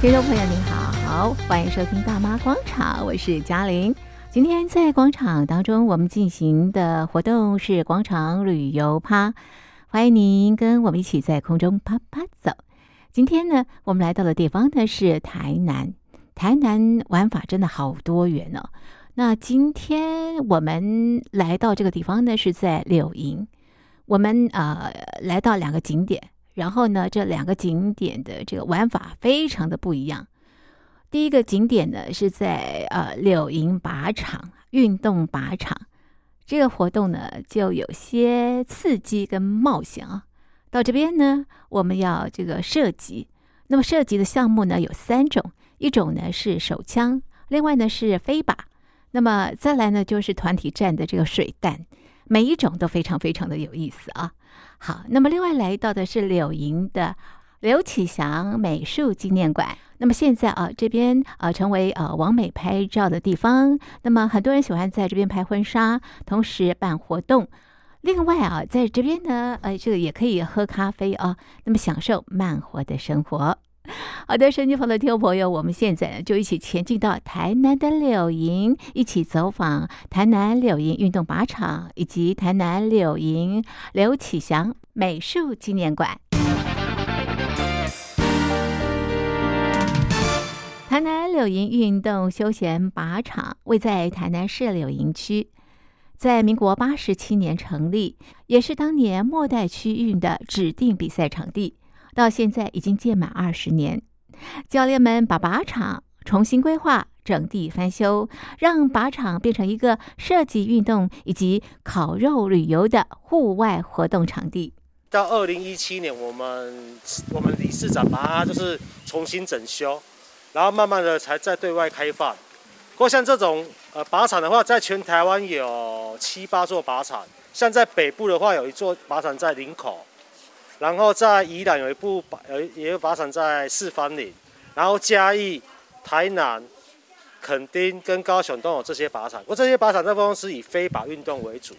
听众朋友您好，欢迎收听大妈广场，我是嘉玲。今天在广场当中，我们进行的活动是广场旅游趴，欢迎您跟我们一起在空中啪啪走。今天呢，我们来到的地方呢是台南，台南玩法真的好多元哦。那今天我们来到这个地方呢，是在柳营，我们呃来到两个景点。然后呢，这两个景点的这个玩法非常的不一样。第一个景点呢是在呃柳营靶场运动靶场，这个活动呢就有些刺激跟冒险啊。到这边呢，我们要这个射击。那么射击的项目呢有三种，一种呢是手枪，另外呢是飞靶，那么再来呢就是团体战的这个水弹，每一种都非常非常的有意思啊。好，那么另外来到的是柳营的刘启祥美术纪念馆。那么现在啊，这边啊成为呃网美拍照的地方。那么很多人喜欢在这边拍婚纱，同时办活动。另外啊，在这边呢，呃，这个也可以喝咖啡啊，那么享受慢活的生活。好的，手机旁的听众朋友，我们现在就一起前进到台南的柳营，一起走访台南柳营运动靶场以及台南柳营刘启祥美术纪念馆。台南柳营运动休闲靶场位在台南市柳营区，在民国八十七年成立，也是当年末代区运的指定比赛场地。到现在已经届满二十年，教练们把靶场重新规划、整地翻修，让靶场变成一个射击运动以及烤肉旅游的户外活动场地。到二零一七年，我们我们理事长把它就是重新整修，然后慢慢的才在对外开放。不过像这种呃靶场的话，在全台湾有七八座靶场，像在北部的话，有一座靶场在林口。然后在宜兰有一部靶，呃，也有靶场在四方岭，然后嘉义、台南、垦丁跟高雄都有这些靶场。不过这些靶场大部分是以飞靶运动为主，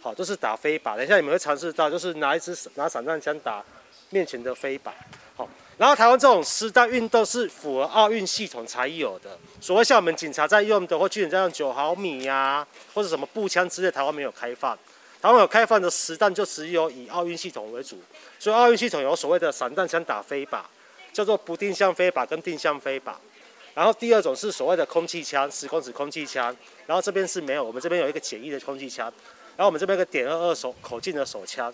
好，都是打飞靶。等一下你们会尝试到，就是拿一支拿散弹枪打面前的飞靶。好，然后台湾这种实弹运动是符合奥运系统才有的。所谓像我们警察在用的或军人在用九毫米呀、啊，或者什么步枪之类，台湾没有开放。台湾有开放的实弹就只有以奥运系统为主，所以奥运系统有所谓的散弹枪打飞靶，叫做不定向飞靶跟定向飞靶。然后第二种是所谓的空气枪，十公尺空气枪。然后这边是没有，我们这边有一个简易的空气枪。然后我们这边有个点二二手口径的手枪，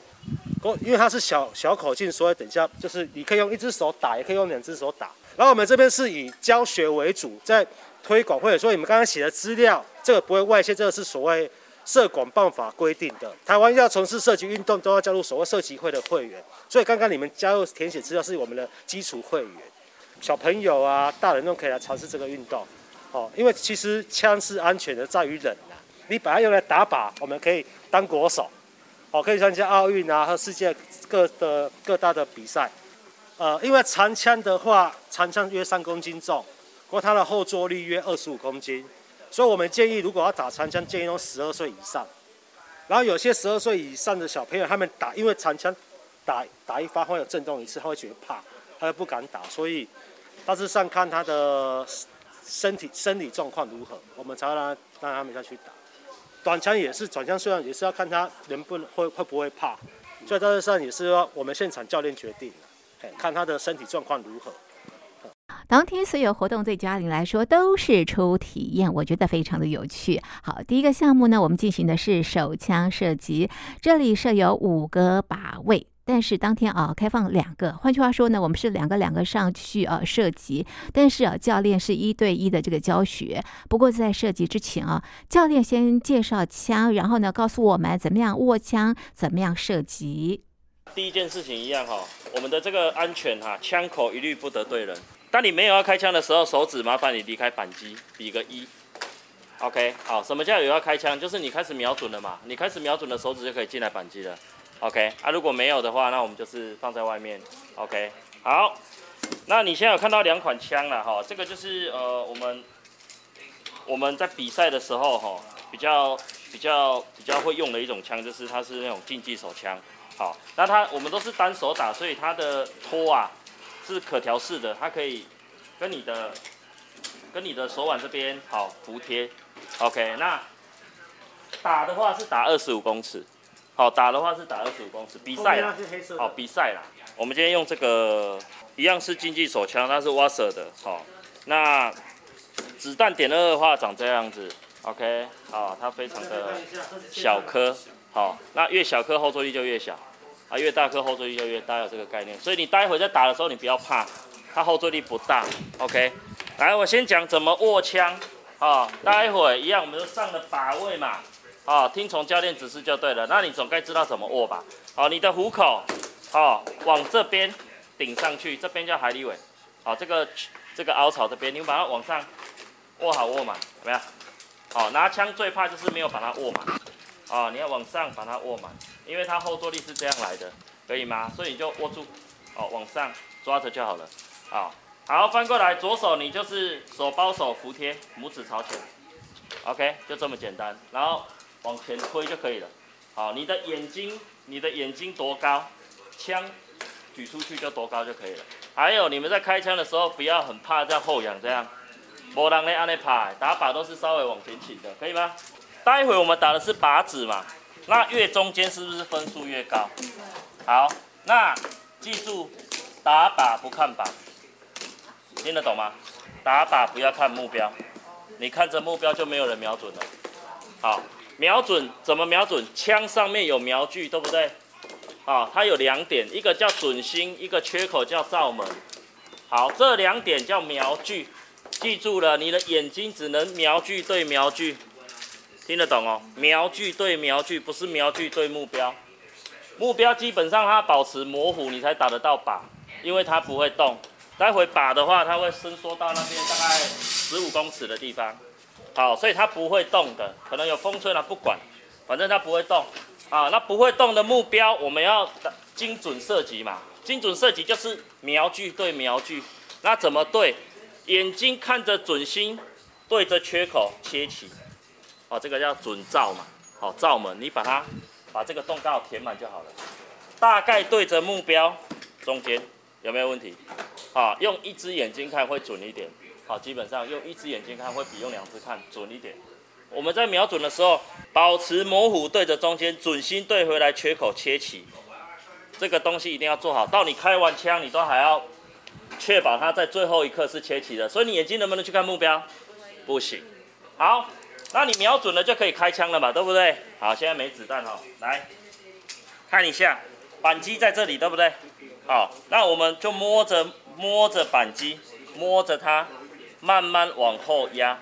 因为它是小小口径，所以等一下就是你可以用一只手打，也可以用两只手打。然后我们这边是以教学为主，在推广或者说你们刚刚写的资料，这个不会外泄，这个是所谓。社管办法规定的，台湾要从事射击运动，都要加入所谓射击会的会员。所以刚刚你们加入填写资料是我们的基础会员，小朋友啊、大人都可以来尝试这个运动。哦，因为其实枪是安全的，在于人啊。你把它用来打靶，我们可以当国手，哦，可以参加奥运啊和世界各的各大的比赛。呃，因为长枪的话，长枪约三公斤重，不过它的后坐力约二十五公斤。所以我们建议，如果要打长枪，建议用十二岁以上。然后有些十二岁以上的小朋友，他们打，因为长枪打打一发会有震动一次，他会觉得怕，他就不敢打。所以大致上看他的身体生理状况如何，我们才会让他让他们下去打。短枪也是，短枪虽然也是要看他能不能会会不会怕，所以大致上也是要我们现场教练决定，看他的身体状况如何。当天所有活动对嘉玲来说都是初体验，我觉得非常的有趣。好，第一个项目呢，我们进行的是手枪射击，这里设有五个靶位，但是当天啊开放两个，换句话说呢，我们是两个两个上去啊射击，但是啊教练是一对一的这个教学。不过在射击之前啊，教练先介绍枪，然后呢告诉我们怎么样握枪，怎么样射击。第一件事情一样哈，我们的这个安全哈，枪口一律不得对人。当你没有要开枪的时候，手指麻烦你离开扳机，比个一。OK，好，什么叫有要开枪？就是你开始瞄准了嘛，你开始瞄准的手指就可以进来扳机了。OK，啊，如果没有的话，那我们就是放在外面。OK，好，那你现在有看到两款枪了哈，这个就是呃我们我们在比赛的时候哈，比较比较比较会用的一种枪，就是它是那种竞技手枪。好，那它我们都是单手打，所以它的托啊。是可调式的，它可以跟你的跟你的手腕这边好服贴，OK。那打的话是打二十五公尺，好，打的话是打二十五公尺。比赛啦，好，比赛啦。我们今天用这个一样是竞技手枪，它是 Wasser 的，好。那子弹点二的话长这样子，OK，好，它非常的小颗，好，那越小颗后坐力就越小，啊，越大颗后坐力就越大，有这个概念。所以你待会在打的时候，你不要怕，它后坐力不大，OK。来，我先讲怎么握枪，啊，待会一样，我们就上了靶位嘛。啊，听从教练指示就对了。那你总该知道怎么握吧？好，你的虎口，好，往这边顶上去，这边叫海里尾。好，这个这个凹槽这边，你把它往上握好握满，怎么样？好，拿枪最怕就是没有把它握满。啊，你要往上把它握满，因为它后坐力是这样来的，可以吗？所以你就握住，哦，往上抓着就好了。好，好，翻过来，左手你就是手包手服贴，拇指朝前。OK，就这么简单。然后。往前推就可以了。好，你的眼睛，你的眼睛多高，枪举出去就多高就可以了。还有，你们在开枪的时候，不要很怕在后仰这样，没人咧按咧拍，打靶都是稍微往前倾的，可以吗？待会我们打的是靶子嘛，那越中间是不是分数越高？好，那记住，打靶不看靶，听得懂吗？打靶不要看目标，你看着目标就没有人瞄准了。好。瞄准怎么瞄准？枪上面有瞄具，对不对？啊，它有两点，一个叫准心，一个缺口叫罩门。好，这两点叫瞄具，记住了，你的眼睛只能瞄具对瞄具，听得懂哦？瞄具对瞄具，不是瞄具对目标。目标基本上它保持模糊，你才打得到靶，因为它不会动。待会靶的话，它会伸缩到那边大概十五公尺的地方。好，所以它不会动的，可能有风吹了，不管，反正它不会动。啊，那不会动的目标，我们要精准射击嘛。精准射击就是瞄具对瞄具，那怎么对？眼睛看着准心，对着缺口切起。哦，这个叫准罩嘛。好，罩门，你把它把这个洞刚好填满就好了。大概对着目标中间，有没有问题？好，用一只眼睛看会准一点。好，基本上用一只眼睛看会比用两只看准一点。我们在瞄准的时候，保持模糊对着中间，准心对回来缺口切起。这个东西一定要做好，到你开完枪，你都还要确保它在最后一刻是切起的。所以你眼睛能不能去看目标？不行。好，那你瞄准了就可以开枪了嘛，对不对？好，现在没子弹哈，来看一下，扳机在这里，对不对？好，那我们就摸着摸着扳机，摸着它。慢慢往后压，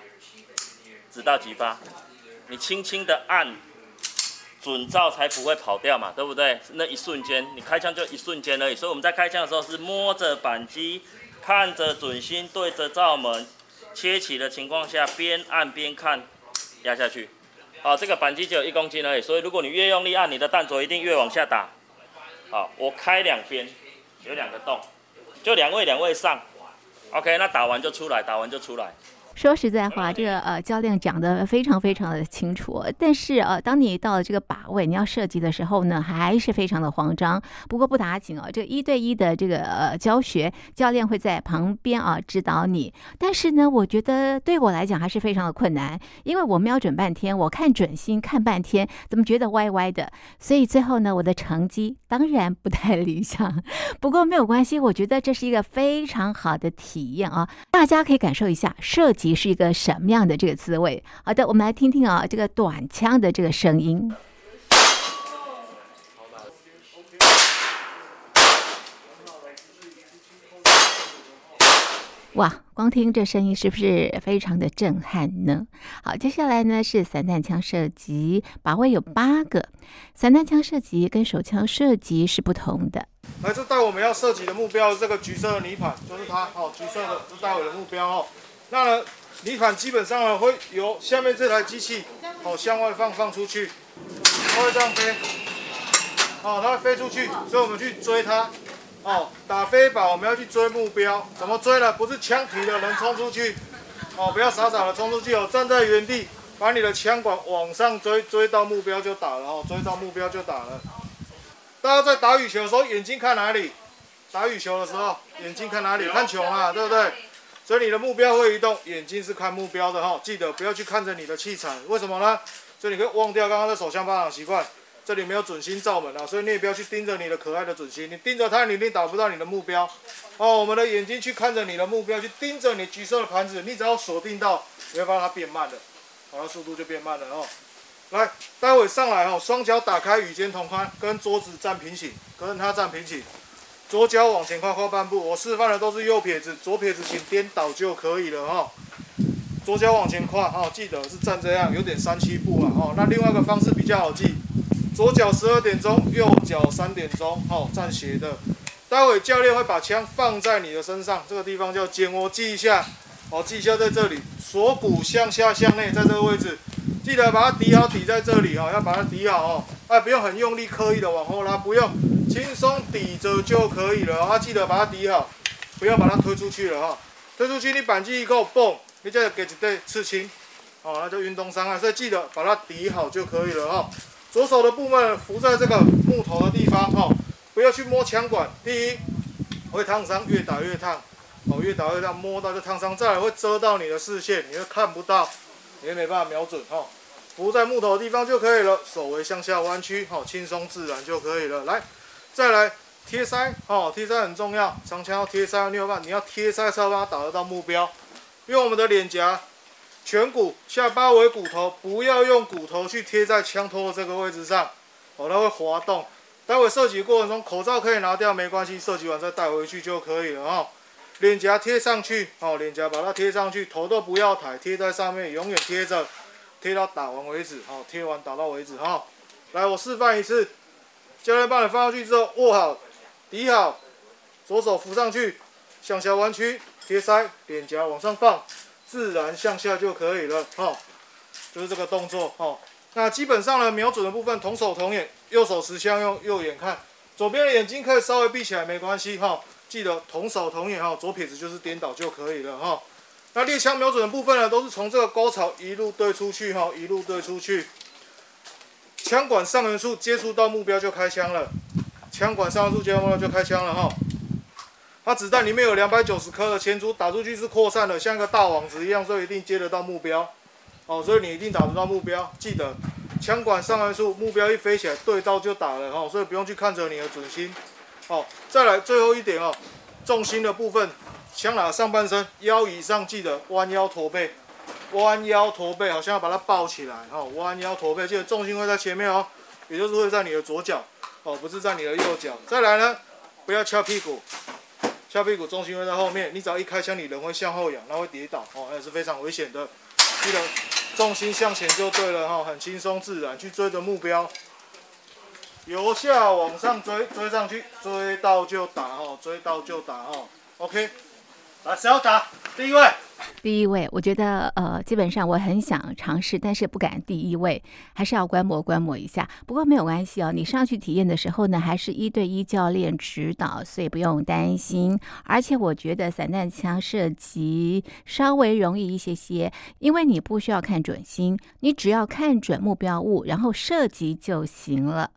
直到击发。你轻轻的按，准照才不会跑掉嘛，对不对？那一瞬间，你开枪就一瞬间而已。所以我们在开枪的时候是摸着扳机，看着准心，对着照门，切起的情况下，边按边看，压下去。好，这个扳机只有一公斤而已，所以如果你越用力按，你的弹头一定越往下打。好，我开两边，有两个洞，就两位两位上。OK，那打完就出来，打完就出来。说实在话，这个呃教练讲的非常非常的清楚，但是呃，当你到了这个靶位，你要射击的时候呢，还是非常的慌张。不过不打紧哦，这个一对一的这个呃教学，教练会在旁边啊指导你。但是呢，我觉得对我来讲还是非常的困难，因为我瞄准半天，我看准心看半天，怎么觉得歪歪的？所以最后呢，我的成绩当然不太理想。不过没有关系，我觉得这是一个非常好的体验啊，大家可以感受一下射击。你是一个什么样的这个滋味？好的，我们来听听啊，这个短枪的这个声音。哇，光听这声音是不是非常的震撼呢？好，接下来呢是散弹枪射击，靶位有八个。散弹枪射击跟手枪射击是不同的。来，这带我们要射击的目标，这个橘色的泥板就是它，好，橘色的是待会的目标哦。那呢？泥盘基本上呢，会由下面这台机器哦向外放放出去，它会这样飞，哦，它会飞出去，所以我们去追它，哦，打飞靶我们要去追目标，怎么追呢？不是枪提的人冲出去，哦，不要傻傻的冲出去哦，站在原地，把你的枪管往上追，追到目标就打了哦，追到目标就打了。大家在打羽球的时候，眼睛看哪里？打羽球的时候，眼睛看哪里？看球嘛，对不对？所以你的目标会移动，眼睛是看目标的哈，记得不要去看着你的器材，为什么呢？所以你可以忘掉刚刚的手枪巴掌习惯，这里没有准心罩门啊，所以你也不要去盯着你的可爱的准心，你盯着它，你一定打不到你的目标。哦，我们的眼睛去看着你的目标，去盯着你橘色的盘子，你只要锁定到，你会发现它变慢了，好，它速度就变慢了哦。来，待会上来哦，双脚打开与肩同宽，跟桌子站平行，跟它站平行。左脚往前跨跨半步，我示范的都是右撇子，左撇子请颠倒就可以了哈。左脚往前跨哈，记得是站这样，有点三七步啊哈。那另外一个方式比较好记，左脚十二点钟，右脚三点钟，哈，站斜的。待会教练会把枪放在你的身上，这个地方叫肩窝，记一下，好，记一下在这里，锁骨向下向内，在这个位置，记得把它抵好，抵在这里哦，要把它抵好哦，哎，不用很用力，刻意的往后拉，不用。轻松抵着就可以了，啊，记得把它抵好，不要把它推出去了哈。推出去你扳机一够蹦，你再给一对刺青，哦，那就运动伤害，所以记得把它抵好就可以了哈。左手的部分扶在这个木头的地方哈，不要去摸枪管，第一会烫伤，越打越烫，哦，越打越烫，摸到就烫伤，再来会遮到你的视线，你会看不到，你也没办法瞄准哈。扶在木头的地方就可以了，手微向下弯曲，好，轻松自然就可以了，来。再来贴腮哦，贴腮很重要，长枪要贴腮，你有办法，你要贴腮才能把它打得到目标。用我们的脸颊、颧骨、下巴为骨头，不要用骨头去贴在枪托的这个位置上，哦，它会滑动。待会射击过程中，口罩可以拿掉，没关系，射击完再带回去就可以了哦。脸颊贴上去，哦，脸颊把它贴上去，头都不要抬，贴在上面，永远贴着，贴到打完为止，哦，贴完打到为止，哈、哦。来，我示范一次。教练帮你放上去之后，握好，抵好，左手扶上去，向下弯曲，贴腮，脸颊往上放，自然向下就可以了，哈，就是这个动作，哈。那基本上呢，瞄准的部分同手同眼，右手持枪用右眼看，左边的眼睛可以稍微闭起来，没关系，哈。记得同手同眼，哈，左撇子就是颠倒就可以了，哈。那猎枪瞄准的部分呢，都是从这个沟槽一路对出去，哈，一路对出去。枪管上缘处接触到目标就开枪了，枪管上缘处接触到目标就开枪了哈。它子弹里面有两百九十颗的铅珠，打出去是扩散的，像一个大网子一样，所以一定接得到目标。哦，所以你一定打得到目标。记得，枪管上缘处目标一飞起来，对到就打了哈，所以不用去看着你的准心。好，再来最后一点哦，重心的部分，枪拿上半身，腰以上记得弯腰驼背。弯腰驼背，好像要把它抱起来哦。弯腰驼背，记得重心会在前面哦，也就是会在你的左脚哦，不是在你的右脚。再来呢，不要翘屁股，翘屁股重心会在后面。你只要一开枪，你人会向后仰，那会跌倒哦，那也是非常危险的。记得重心向前就对了哈，很轻松自然去追着目标，由下往上追，追上去，追到就打哦，追到就打哦。OK，来，谁要打？第一位。第一位，我觉得呃，基本上我很想尝试，但是不敢第一位，还是要观摩观摩一下。不过没有关系哦，你上去体验的时候呢，还是一对一教练指导，所以不用担心。而且我觉得散弹枪射击稍微容易一些些，因为你不需要看准心，你只要看准目标物，然后射击就行了。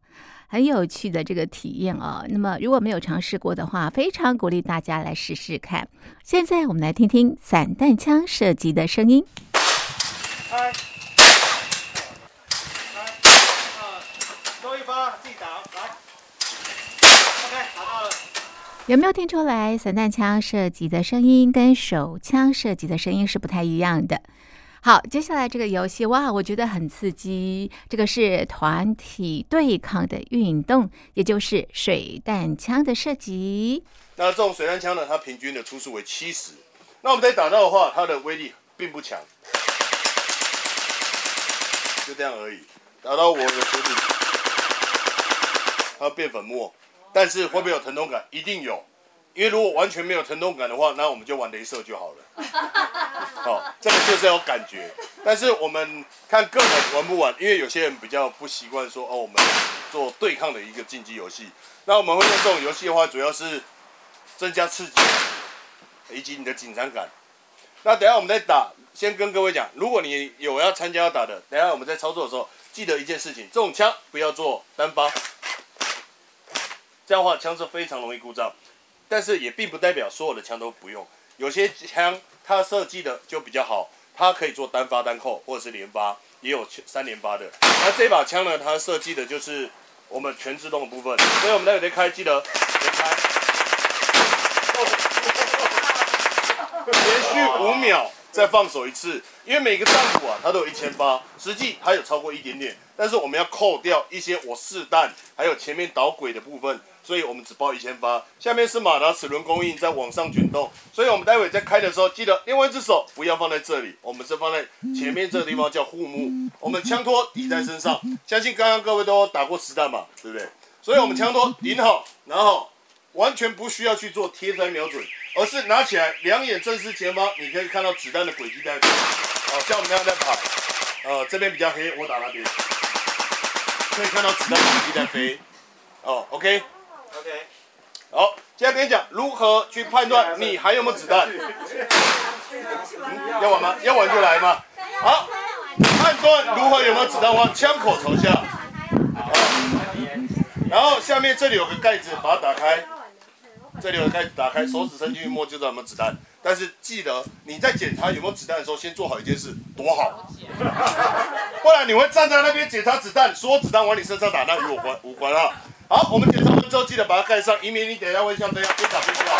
很有趣的这个体验哦。那么如果没有尝试过的话，非常鼓励大家来试试看。现在我们来听听散弹枪射击的声音。开，来，二，多一发，自己打，来，OK，打到了。有没有听出来，散弹枪射击的声音跟手枪射击的声音是不太一样的？好，接下来这个游戏哇，我觉得很刺激。这个是团体对抗的运动，也就是水弹枪的射击。那这种水弹枪呢，它平均的初速为七十。那我们在打到的话，它的威力并不强，就这样而已。打到我的手里，它变粉末，但是会不会有疼痛感？一定有。因为如果完全没有疼痛感的话，那我们就玩雷射就好了。好，这个就是要感觉。但是我们看个人玩不玩，因为有些人比较不习惯说哦，我们做对抗的一个竞技游戏。那我们会用这种游戏的话，主要是增加刺激以及你的紧张感。那等下我们再打，先跟各位讲，如果你有要参加要打的，等下我们在操作的时候，记得一件事情：这种枪不要做单发，这样的话枪是非常容易故障。但是也并不代表所有的枪都不用，有些枪它设计的就比较好，它可以做单发单扣或者是连发，也有三连发的。那这把枪呢，它设计的就是我们全自动的部分，所以我们待会再开，记得连开，连续五秒。再放手一次，因为每个弹鼓啊，它都有一千发，实际它有超过一点点，但是我们要扣掉一些我试弹，还有前面导轨的部分，所以我们只报一千发。下面是马达齿轮供应，在往上卷动，所以我们待会在开的时候，记得另外一只手不要放在这里，我们是放在前面这个地方叫护木，我们枪托抵在身上。相信刚刚各位都打过实弹嘛，对不对？所以我们枪托顶好，然后完全不需要去做贴身瞄准。而是拿起来，两眼正视前方，你可以看到子弹的轨迹在飞。哦，像我们这样在跑，呃，这边比较黑，我打那边，可以看到子弹轨迹在飞。哦，OK，OK. 好，接下来跟你讲如何去判断你还有没有子弹、嗯。要玩吗？要玩就来嘛。好，判断如何有没有子弹的话，枪口朝下。然后下面这里有个盖子，把它打开。这里有盖子打开，手指伸进去摸就知道有没有子弹。但是记得你在检查有没有子弹的时候，先做好一件事，躲好。不然你会站在那边检查子弹，所有子弹往你身上打，那与我关无关啊。好，我们检查完之后，记得把它盖上，以免你等一下会像这样边打边跳。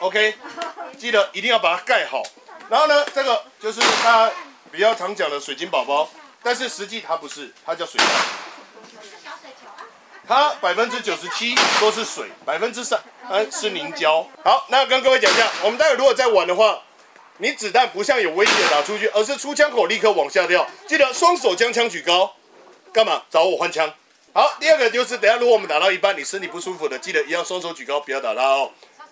OK，记得一定要把它盖好。然后呢，这个就是大家比较常讲的水晶宝宝，但是实际它不是，它叫水弹。它百分之九十七都是水，百分之三是凝胶。好，那跟各位讲一下，我们待会如果再玩的话，你子弹不像有威胁的打出去，而是出枪口立刻往下掉。记得双手将枪举高，干嘛？找我换枪。好，第二个就是等下如果我们打到一半，你身体不舒服的，记得一样双手举高，不要打到哦。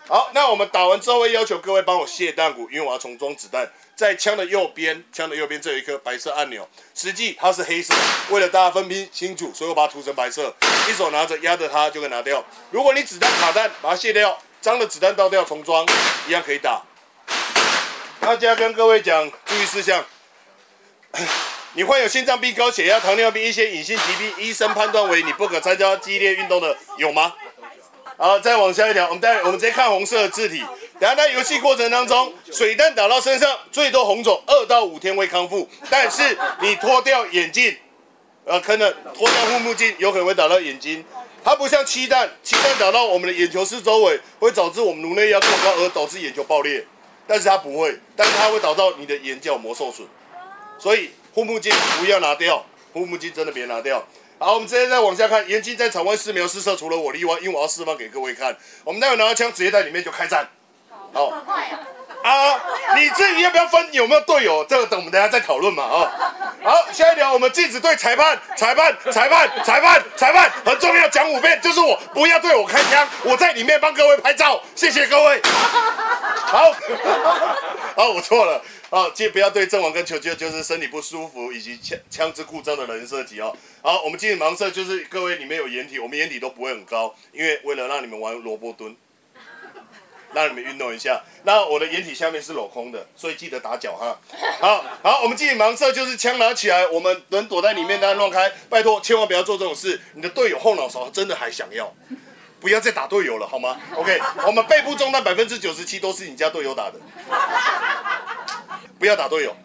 好，那我们打完之后会要求各位帮我卸弹鼓，因为我要重装子弹。在枪的右边，枪的右边这有一颗白色按钮，实际它是黑色。为了大家分辨清楚，所以我把它涂成白色。一手拿着压着它就可以拿掉。如果你子弹卡弹，把它卸掉，脏的子弹倒掉重装，一样可以打。大家跟各位讲注意事项：你患有心脏病、高血压、糖尿病一些隐性疾病，医生判断为你不可参加激烈运动的，有吗？好，再往下一条，我们待会我们直接看红色的字体。然后在游戏过程当中，水弹打到身上，最多红肿，二到五天会康复。但是你脱掉眼镜，呃，可能脱掉护目镜，有可能会打到眼睛。它不像气弹，气弹打到我们的眼球四周围，会导致我们颅内压过高而导致眼球爆裂。但是它不会，但是它会导致你的眼角膜受损。所以护目镜不要拿掉，护目镜真的别拿掉。好，我们直接再往下看，严禁在场外试瞄试射，除了我例外，因为我要示范给各位看。我们待会拿到枪，直接在里面就开战。好，啊，啊你至于要不要分？有没有队友？这个等我们等下再讨论嘛。啊，好，下一条我们禁止对裁判、裁判、裁判、裁判、裁判，很重要，讲五遍，就是我不要对我开枪，我在里面帮各位拍照，谢谢各位。好，好，我错了。好，记不要对阵亡跟求救，就是身体不舒服以及枪枪支故障的人射击哦。好，我们进行盲射，就是各位里面有掩体，我们掩体都不会很高，因为为了让你们玩萝卜蹲。让你们运动一下。那我的掩体下面是镂空的，所以记得打脚哈。好好，我们进行盲射，就是枪拿起来，我们人躲在里面，大家乱开。拜托，千万不要做这种事。你的队友后脑勺真的还想要，不要再打队友了，好吗？OK，我们背部中弹百分之九十七都是你家队友打的。不要打队友，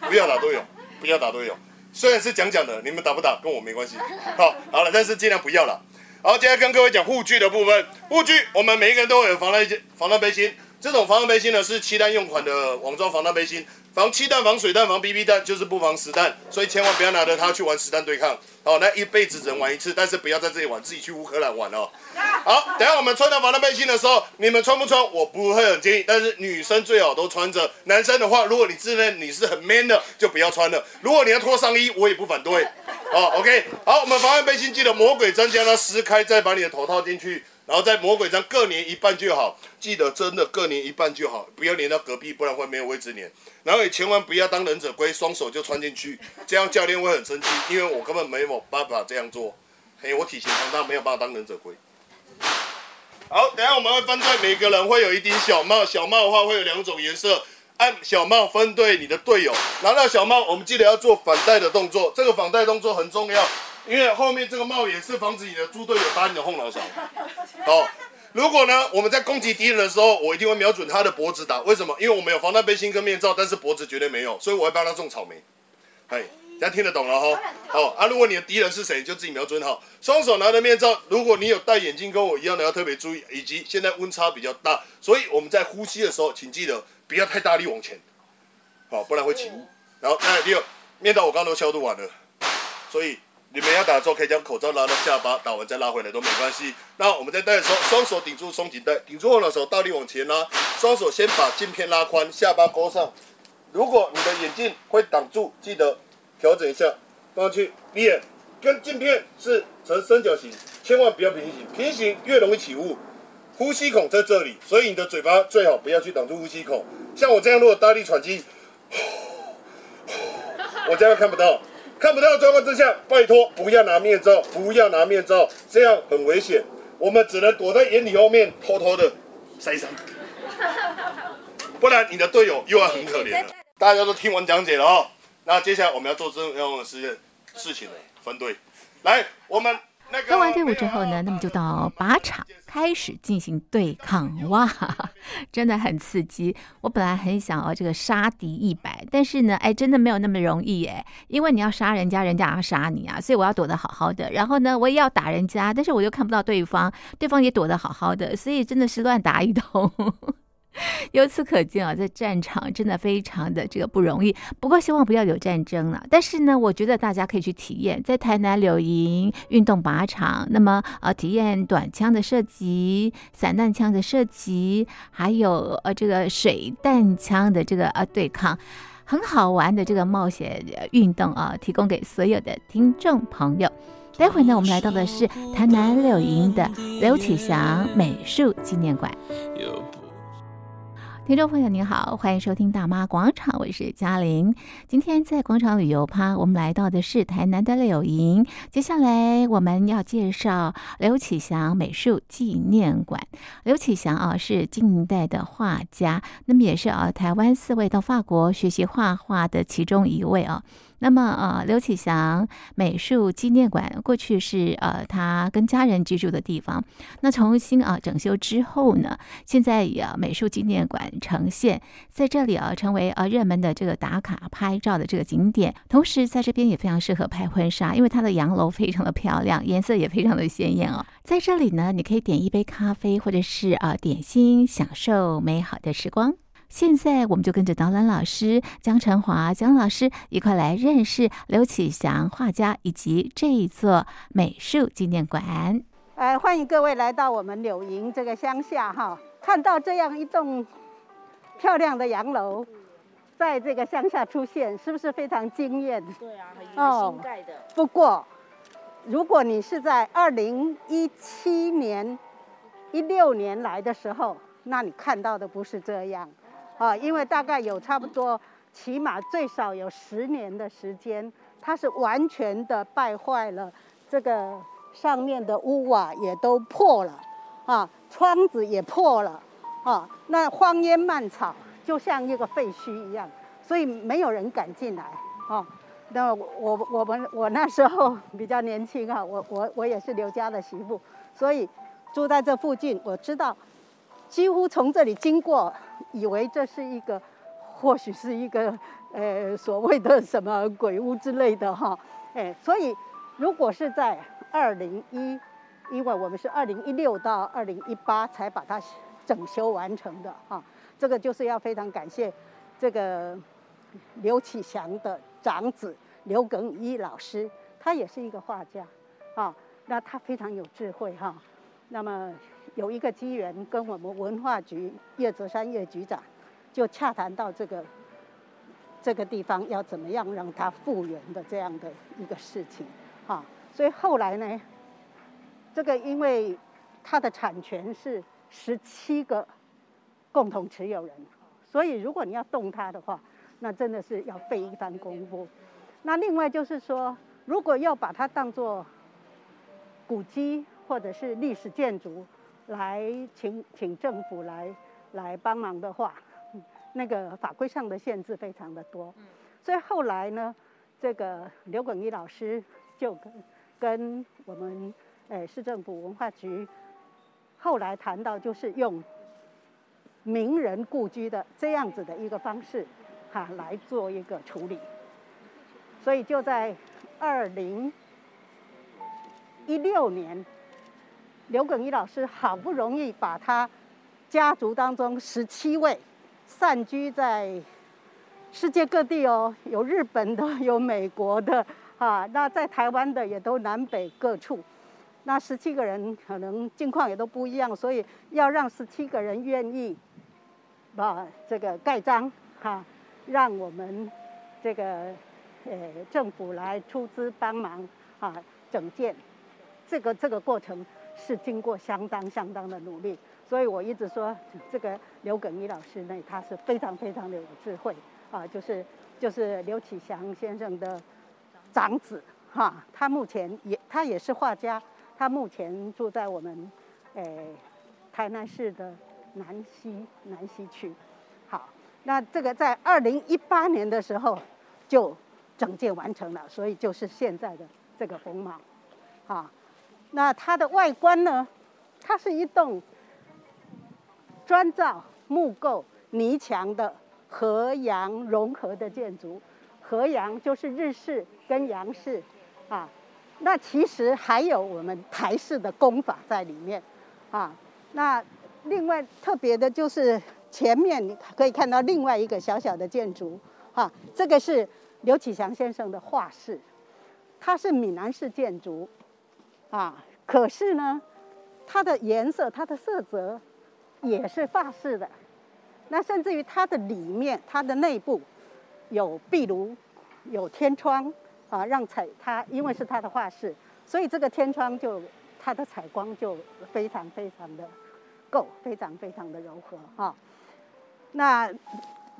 不要打队友，不要打队友。虽然是讲讲的，你们打不打跟我没关系。好，好了，但是尽量不要了。好，接下来跟各位讲护具的部分。护具，我们每一个人都会有防弹防弹背心。这种防弹背心呢，是七弹用款的网状防弹背心，防气弹、防水弹、防 BB 弹，就是不防实弹。所以千万不要拿着它去玩实弹对抗。好，那一辈子只能玩一次，但是不要在这里玩，自己去乌克兰玩哦。好，等下我们穿到防弹背心的时候，你们穿不穿？我不会很建议，但是女生最好都穿着。男生的话，如果你自认你是很 man 的，就不要穿了。如果你要脱上衣，我也不反对。好，OK，好，我们防弹背心记得魔鬼针将它撕开，再把你的头套进去，然后在魔鬼针各粘一半就好。记得真的各粘一半就好，不要粘到隔壁，不然会没有位置粘。然后也千万不要当忍者龟，双手就穿进去，这样教练会很生气，因为我根本没有办法这样做。嘿，我体型庞大，没有办法当忍者龟。好，等下我们会分队，每个人会有一顶小帽，小帽的话会有两种颜色，按小帽分队你的队友。拿到小帽，我们记得要做反带的动作，这个反带动作很重要，因为后面这个帽也是防止你的猪队友打你的后脑勺。好。如果呢，我们在攻击敌人的时候，我一定会瞄准他的脖子打。为什么？因为我们有防弹背心跟面罩，但是脖子绝对没有，所以我会帮他种草莓。嘿，大家听得懂了哈？好啊，如果你的敌人是谁，就自己瞄准好。双手拿着面罩，如果你有戴眼镜跟我一样的，要特别注意。以及现在温差比较大，所以我们在呼吸的时候，请记得不要太大力往前，好，不然会起雾。然后，那第二，面罩我刚刚都消毒完了，所以。你们要打的时候可以将口罩拉到下巴，打完再拉回来都没关系。那我们在戴的时候，双手顶住松紧带，顶住后的时候大力往前拉，双手先把镜片拉宽，下巴勾上。如果你的眼镜会挡住，记得调整一下，放上去。脸跟镜片是呈三角形，千万不要平行，平行越容易起雾。呼吸孔在这里，所以你的嘴巴最好不要去挡住呼吸孔。像我这样，如果大力喘气，我这样看不到。看不到状况之下，拜托不要拿面罩，不要拿面罩，这样很危险。我们只能躲在眼里后面，偷偷的塞上，不然你的队友又要很可怜了。大家都听完讲解了哦，那接下来我们要做这样的事事情了，分队。来，我们。分完队伍之后呢，那么就到靶场开始进行对抗，哇，真的很刺激。我本来很想哦，这个杀敌一百，但是呢，哎，真的没有那么容易哎，因为你要杀人家，人家要杀你啊，所以我要躲得好好的。然后呢，我也要打人家，但是我又看不到对方，对方也躲得好好的，所以真的是乱打一通。由此可见啊，在战场真的非常的这个不容易。不过希望不要有战争了。但是呢，我觉得大家可以去体验，在台南柳营运动靶场，那么呃，体验短枪的射击、散弹枪的射击，还有呃这个水弹枪的这个呃对抗，很好玩的这个冒险运动啊，提供给所有的听众朋友。待会呢，我们来到的是台南柳营的刘启祥美术纪念馆。听众朋友您好，欢迎收听大妈广场，我是嘉玲。今天在广场旅游趴，我们来到的是台南的柳营。接下来我们要介绍刘启祥美术纪念馆。刘启祥啊，是近代的画家，那么也是啊台湾四位到法国学习画画的其中一位啊。那么，呃，刘启祥美术纪念馆过去是呃他跟家人居住的地方。那重新啊整修之后呢，现在以啊美术纪念馆呈现在这里啊，成为呃热门的这个打卡拍照的这个景点。同时，在这边也非常适合拍婚纱，因为它的洋楼非常的漂亮，颜色也非常的鲜艳哦。在这里呢，你可以点一杯咖啡或者是啊点心，享受美好的时光。现在我们就跟着导览老师江成华江老师一块来认识刘启祥画家以及这一座美术纪念馆。哎，欢迎各位来到我们柳营这个乡下哈，看到这样一栋漂亮的洋楼，在这个乡下出现，是不是非常惊艳？对啊，很新盖的。不过，如果你是在二零一七年、一六年来的时候，那你看到的不是这样。啊，因为大概有差不多，起码最少有十年的时间，它是完全的败坏了，这个上面的屋瓦也都破了，啊，窗子也破了，啊，那荒烟蔓草，就像一个废墟一样，所以没有人敢进来，啊，那我我们我那时候 比较年轻啊，我我我也是刘家的媳妇，所以住在这附近，我知道。几乎从这里经过，以为这是一个，或许是一个，呃，所谓的什么鬼屋之类的哈，哎，所以如果是在二零一，因为我们是二零一六到二零一八才把它整修完成的哈，这个就是要非常感谢这个刘启祥的长子刘耿一老师，他也是一个画家，啊，那他非常有智慧哈，那么。有一个机缘，跟我们文化局叶泽山叶局长就洽谈到这个这个地方要怎么样让它复原的这样的一个事情，哈，所以后来呢，这个因为它的产权是十七个共同持有人，所以如果你要动它的话，那真的是要费一番功夫。那另外就是说，如果要把它当做古迹或者是历史建筑，来请请政府来来帮忙的话，那个法规上的限制非常的多，所以后来呢，这个刘耿一老师就跟跟我们诶市政府文化局后来谈到就是用名人故居的这样子的一个方式，哈，来做一个处理。所以就在二零一六年，刘耿一老师好不容易把他家族当中十七位散居在世界各地哦，有日本的，有美国的，啊，那在台湾的也都南北各处。那十七个人可能境况也都不一样，所以要让十七个人愿意把这个盖章哈，让我们这个呃政府来出资帮忙啊整建，这个这个过程是经过相当相当的努力，所以我一直说这个刘耿一老师呢，他是非常非常的有智慧啊，就是就是刘启祥先生的长子哈，他目前也他也是画家。他目前住在我们，诶、台南市的南西南西区。好，那这个在二零一八年的时候就整建完成了，所以就是现在的这个风貌。好，那它的外观呢？它是一栋砖造木构泥墙的和洋融合的建筑。和洋就是日式跟洋式，啊。那其实还有我们台式的工法在里面，啊，那另外特别的就是前面你可以看到另外一个小小的建筑，哈，这个是刘启祥先生的画室，它是闽南式建筑，啊，可是呢，它的颜色、它的色泽也是法式的，那甚至于它的里面、它的内部有壁炉、有天窗。啊，让采它，因为是它的画室，所以这个天窗就它的采光就非常非常的够，非常非常的柔和哈。那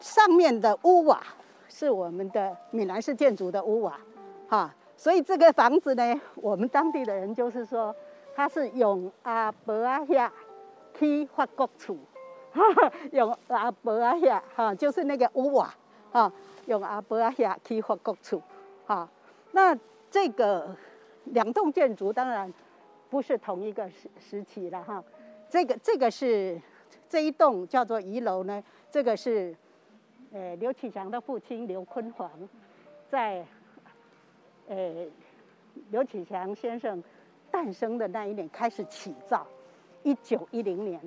上面的屋瓦是我们的闽南式建筑的屋瓦，哈，所以这个房子呢，我们当地的人就是说，它是用阿伯阿下去法国厝，用阿伯阿下哈，就是那个屋瓦哈，用阿伯阿下去法国厝，哈。那这个两栋建筑当然不是同一个时时期了哈，这个这个是这一栋叫做仪楼呢，这个是呃刘启强的父亲刘坤煌在呃刘启强先生诞生的那一年开始起造，一九一零年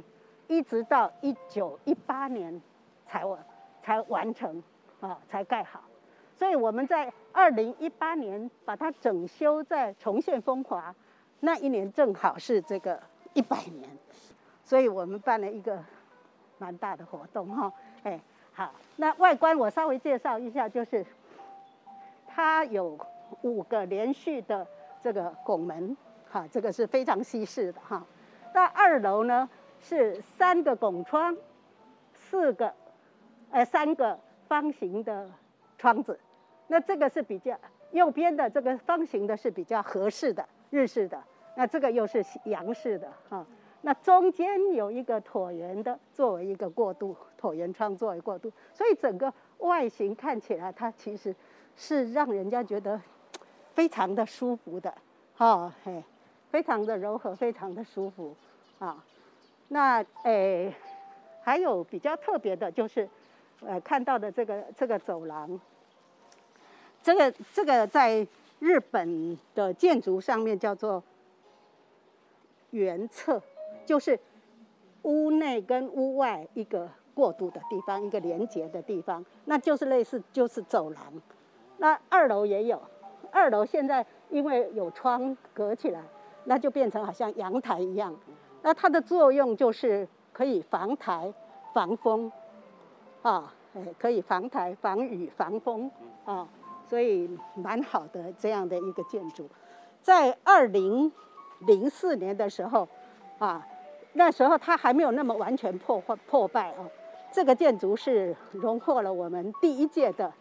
一直到一九一八年才完才完成啊，才盖好。所以我们在二零一八年把它整修，再重现风华，那一年正好是这个一百年，所以我们办了一个蛮大的活动哈。哎，好，那外观我稍微介绍一下，就是它有五个连续的这个拱门，哈，这个是非常西式的哈。到二楼呢是三个拱窗，四个，呃，三个方形的窗子。那这个是比较右边的这个方形的是比较合适的日式的，那这个又是洋式的哈。那中间有一个椭圆的作为一个过渡，椭圆窗作为过渡，所以整个外形看起来它其实是让人家觉得非常的舒服的，哈嘿，非常的柔和，非常的舒服啊。那诶还有比较特别的就是呃看到的这个这个走廊。这个这个在日本的建筑上面叫做原侧，就是屋内跟屋外一个过渡的地方，一个连接的地方，那就是类似就是走廊。那二楼也有，二楼现在因为有窗隔起来，那就变成好像阳台一样。那它的作用就是可以防台、防风，啊，哎，可以防台、防雨、防风，啊。所以蛮好的这样的一个建筑，在二零零四年的时候，啊，那时候它还没有那么完全破坏破败哦。这个建筑是荣获了我们第一届的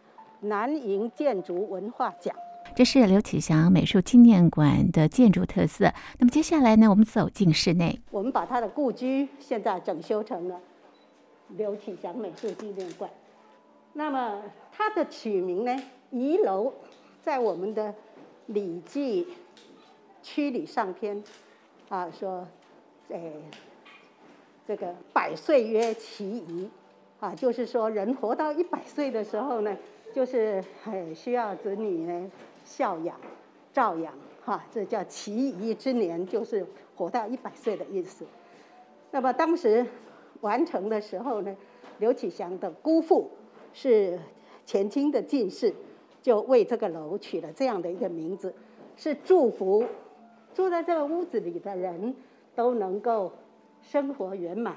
南瀛建筑文化奖。这是刘启祥美术纪念馆的建筑特色。那么接下来呢，我们走进室内，我们把他的故居现在整修成了刘启祥美术纪念馆。那么它的取名呢？仪楼在我们的《礼记·曲礼上篇》啊说，诶，这个百岁曰其宜，啊，就是说人活到一百岁的时候呢，就是很需要子女呢孝养、照养，哈、这叫其宜之年，就是活到一百岁的意思。那么当时完成的时候呢，刘启祥的姑父是前清的进士，就为这个楼取了这样的一个名字，是祝福住在这个屋子里的人都能够生活圆满、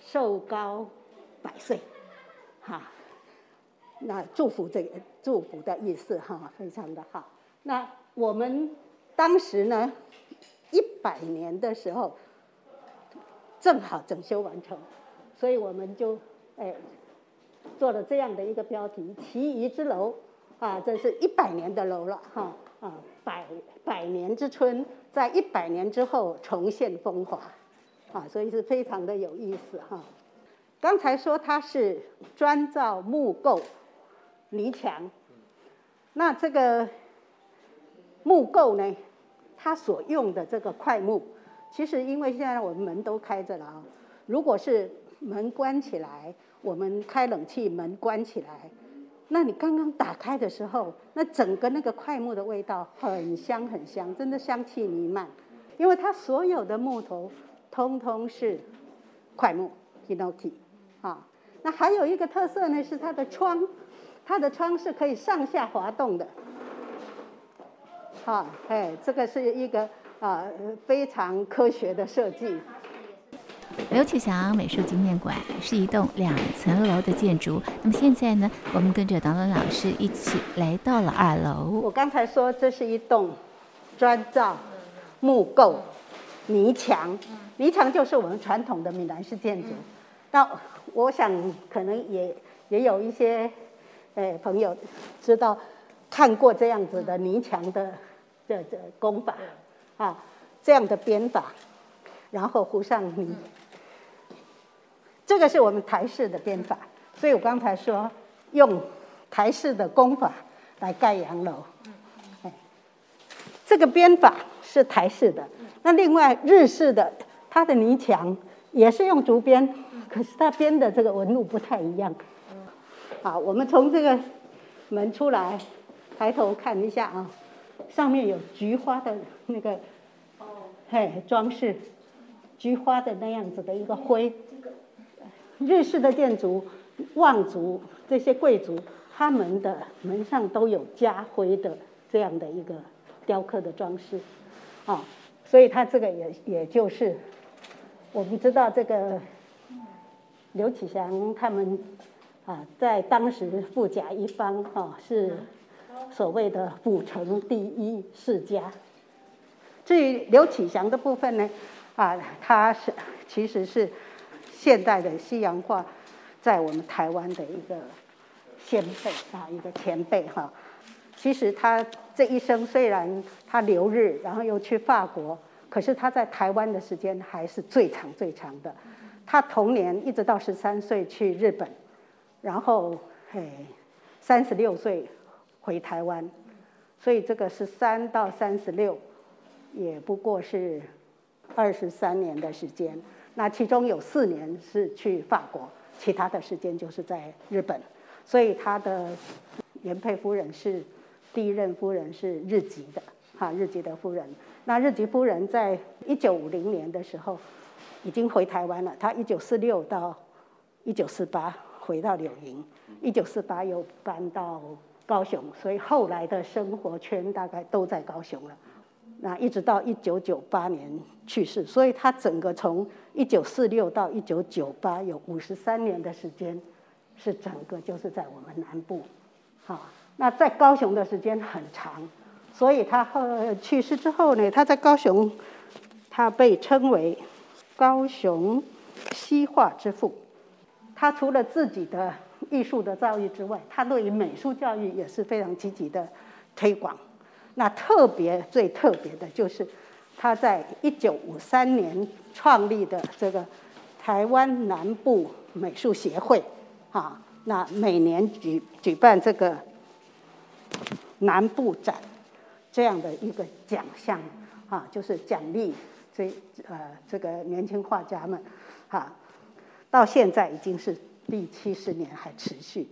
寿高百岁，哈，那祝福这个祝福的意思哈，非常的好。那我们当时呢，一百年的时候，正好整修完成。所以我们就哎做了这样的一个标题“其宜之楼”，啊，这是一百年的楼了哈啊，百百年之春，在一百年之后重现风华，啊，所以是非常的有意思哈。刚才说它是砖造木构泥墙，那这个木构呢，它所用的这个块木，其实因为现在我们门都开着了啊，如果是门关起来，我们开冷气，门关起来，那你刚刚打开的时候，那整个那个块木的味道很香很香，真的香气弥漫。因为它所有的木头通通是块木，Hinoki 啊。那还有一个特色呢，是它的窗，它的窗是可以上下滑动的。好，哎，这个是一个啊非常科学的设计。刘启祥美术纪念馆是一栋两层楼的建筑。那么现在呢，我们跟着导览老师一起来到了二楼。我刚才说这是一栋砖造木构泥墙，泥墙就是我们传统的闽南式建筑。那我想可能也也有一些诶朋友知道看过这样子的泥墙的这这工法啊，这样的编法，然后糊上泥。这个是我们台式的编法，所以我刚才说用台式的工法来盖洋楼。哎，这个编法是台式的，那另外日式的，它的泥墙也是用竹编，可是它编的这个纹路不太一样。好，我们从这个门出来，抬头看一下啊，上面有菊花的那个，哦嘿，装饰，菊花的那样子的一个徽。日式的建筑，望族这些贵族，他们的门上都有家徽的这样的一个雕刻的装饰，啊，所以他这个也也就是，我不知道这个刘启祥他们啊，在当时富甲一方啊，是所谓的府城第一世家。至于刘启祥的部分呢，啊，他是其实是。现代的西洋画，在我们台湾的一个先辈啊，一个前辈哈。其实他这一生虽然他留日，然后又去法国，可是他在台湾的时间还是最长最长的。他童年一直到十三岁去日本，然后嘿，三十六岁回台湾，所以这个十三到三十六，也不过是二十三年的时间。那其中有四年是去法国，其他的时间就是在日本，所以他的原配夫人是第一任夫人是日籍的，哈，日籍的夫人。那日籍夫人在一九五零年的时候已经回台湾了，她一九四六到一九四八回到柳营，一九四八又搬到高雄，所以后来的生活圈大概都在高雄了。那一直到一九九八年去世，所以他整个从一九四六到一九九八有五十三年的时间，是整个就是在我们南部，好，那在高雄的时间很长，所以他后去世之后呢，他在高雄，他被称为高雄西化之父。他除了自己的艺术的造诣之外，他对于美术教育也是非常积极的推广。那特别最特别的就是，他在一九五三年创立的这个台湾南部美术协会，啊，那每年举举办这个南部展这样的一个奖项，啊，就是奖励这呃这个年轻画家们，哈，到现在已经是第七十年还持续，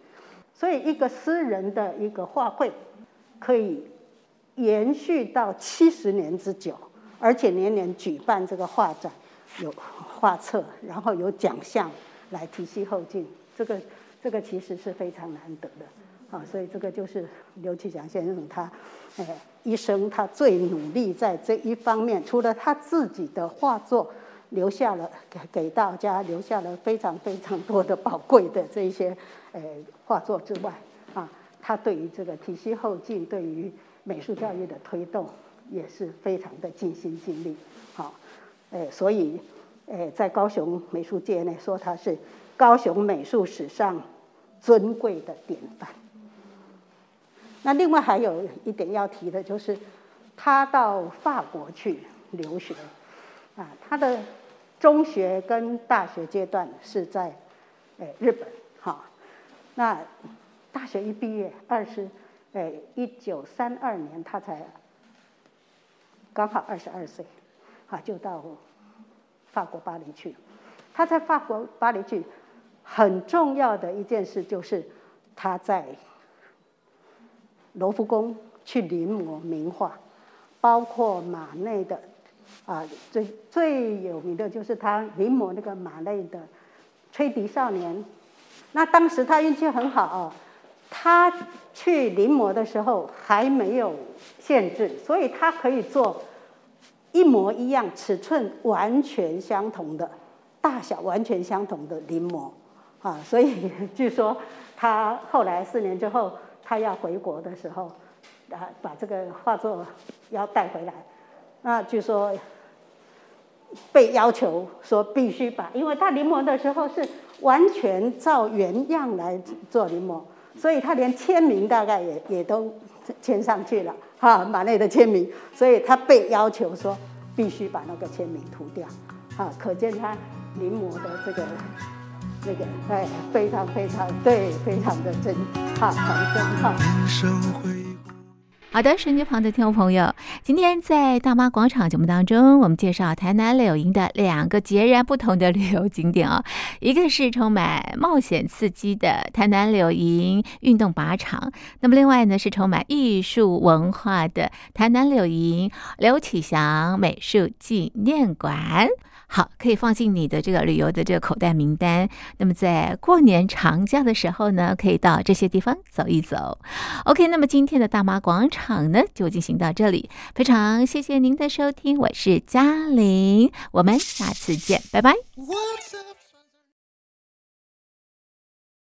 所以一个私人的一个画会可以延续到七十年之久，而且年年举办这个画展，有画册，然后有奖项来提携后进，这个这个其实是非常难得的。啊，所以这个就是刘启祥先生他，哎，一生他最努力在这一方面，除了他自己的画作留下了给给大家留下了非常非常多的宝贵的这一些呃画作之外，啊，他对于这个体系后进，对于美术教育的推动也是非常的尽心尽力。好，哎，所以，哎，在高雄美术界呢，说他是高雄美术史上尊贵的典范。那另外还有一点要提的就是，他到法国去留学，啊，他的中学跟大学阶段是在，诶日本，哈，那大学一毕业，二十，诶一九三二年他才刚好二十二岁，啊，就到法国巴黎去。他在法国巴黎去，很重要的一件事就是他在。罗浮宫去临摹名画，包括马内的，啊，最最有名的就是他临摹那个马内的《吹笛少年》。那当时他运气很好哦，他去临摹的时候还没有限制，所以他可以做一模一样、尺寸完全相同的、大小完全相同的临摹，啊，所以 据说他后来四年之后。他要回国的时候，啊，把这个画作要带回来，那据说被要求说必须把，因为他临摹的时候是完全照原样来做临摹，所以他连签名大概也也都签上去了，哈，马内的签名，所以他被要求说必须把那个签名涂掉，啊，可见他临摹的这个。那个哎，非常非常对，非常的真，哈，很真哈。好的，手机旁的听众朋友，今天在大妈广场节目当中，我们介绍台南柳营的两个截然不同的旅游景点、哦，一个是充满冒险刺激的台南柳营运动靶场，那么另外呢是充满艺术文化的台南柳营刘启祥美术纪念馆。好，可以放进你的这个旅游的这个口袋名单。那么在过年长假的时候呢，可以到这些地方走一走。OK，那么今天的大妈广场呢，就进行到这里。非常谢谢您的收听，我是嘉玲，我们下次见，拜拜。